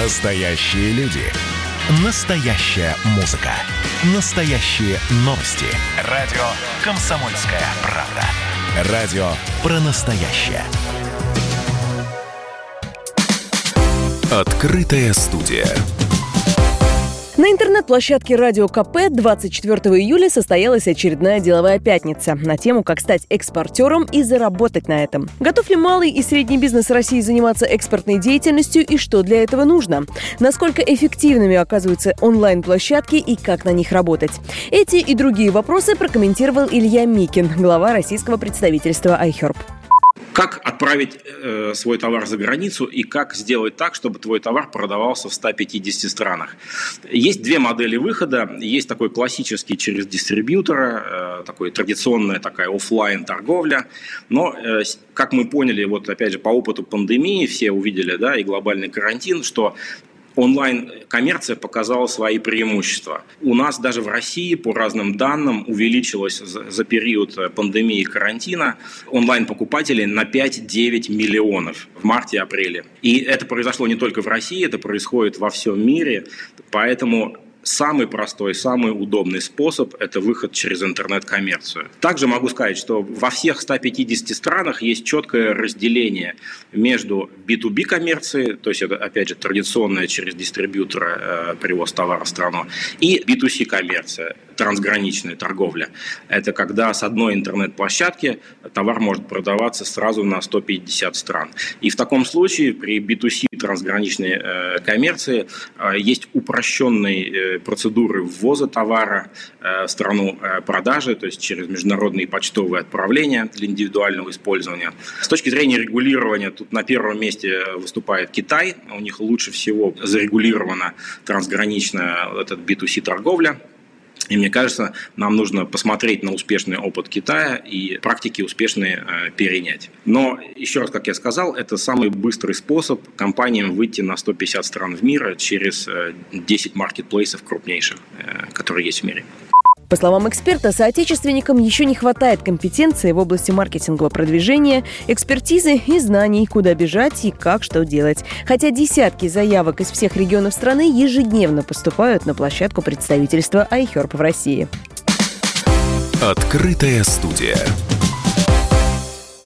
Настоящие люди. Настоящая музыка. Настоящие новости. Радио «Комсомольская правда». Радио про настоящее. Открытая студия. На интернет-площадке Радио КП 24 июля состоялась очередная деловая пятница на тему «Как стать экспортером и заработать на этом». Готов ли малый и средний бизнес России заниматься экспортной деятельностью и что для этого нужно? Насколько эффективными оказываются онлайн-площадки и как на них работать? Эти и другие вопросы прокомментировал Илья Микин, глава российского представительства iHerb. Как отправить э, свой товар за границу и как сделать так, чтобы твой товар продавался в 150 странах? Есть две модели выхода. Есть такой классический через дистрибьютора, э, такой традиционная такая офлайн торговля. Но, э, как мы поняли, вот опять же по опыту пандемии все увидели, да, и глобальный карантин, что онлайн-коммерция показала свои преимущества. У нас даже в России, по разным данным, увеличилось за период пандемии и карантина онлайн-покупателей на 5-9 миллионов в марте-апреле. И это произошло не только в России, это происходит во всем мире. Поэтому самый простой, самый удобный способ – это выход через интернет-коммерцию. Также могу сказать, что во всех 150 странах есть четкое разделение между B2B коммерцией, то есть это, опять же, традиционная через дистрибьютора э, привоз товара в страну, и B2C коммерция, трансграничная торговля. Это когда с одной интернет-площадки товар может продаваться сразу на 150 стран. И в таком случае при B2C трансграничной э, коммерции э, есть упрощенные э, процедуры ввоза товара в страну продажи, то есть через международные почтовые отправления для индивидуального использования. С точки зрения регулирования, тут на первом месте выступает Китай. У них лучше всего зарегулирована трансграничная этот B2C торговля. И мне кажется, нам нужно посмотреть на успешный опыт Китая и практики успешные э, перенять. Но, еще раз, как я сказал, это самый быстрый способ компаниям выйти на 150 стран в мире через 10 э, маркетплейсов крупнейших, э, которые есть в мире. По словам эксперта, соотечественникам еще не хватает компетенции в области маркетингового продвижения, экспертизы и знаний, куда бежать и как что делать. Хотя десятки заявок из всех регионов страны ежедневно поступают на площадку представительства iHerb в России. Открытая студия.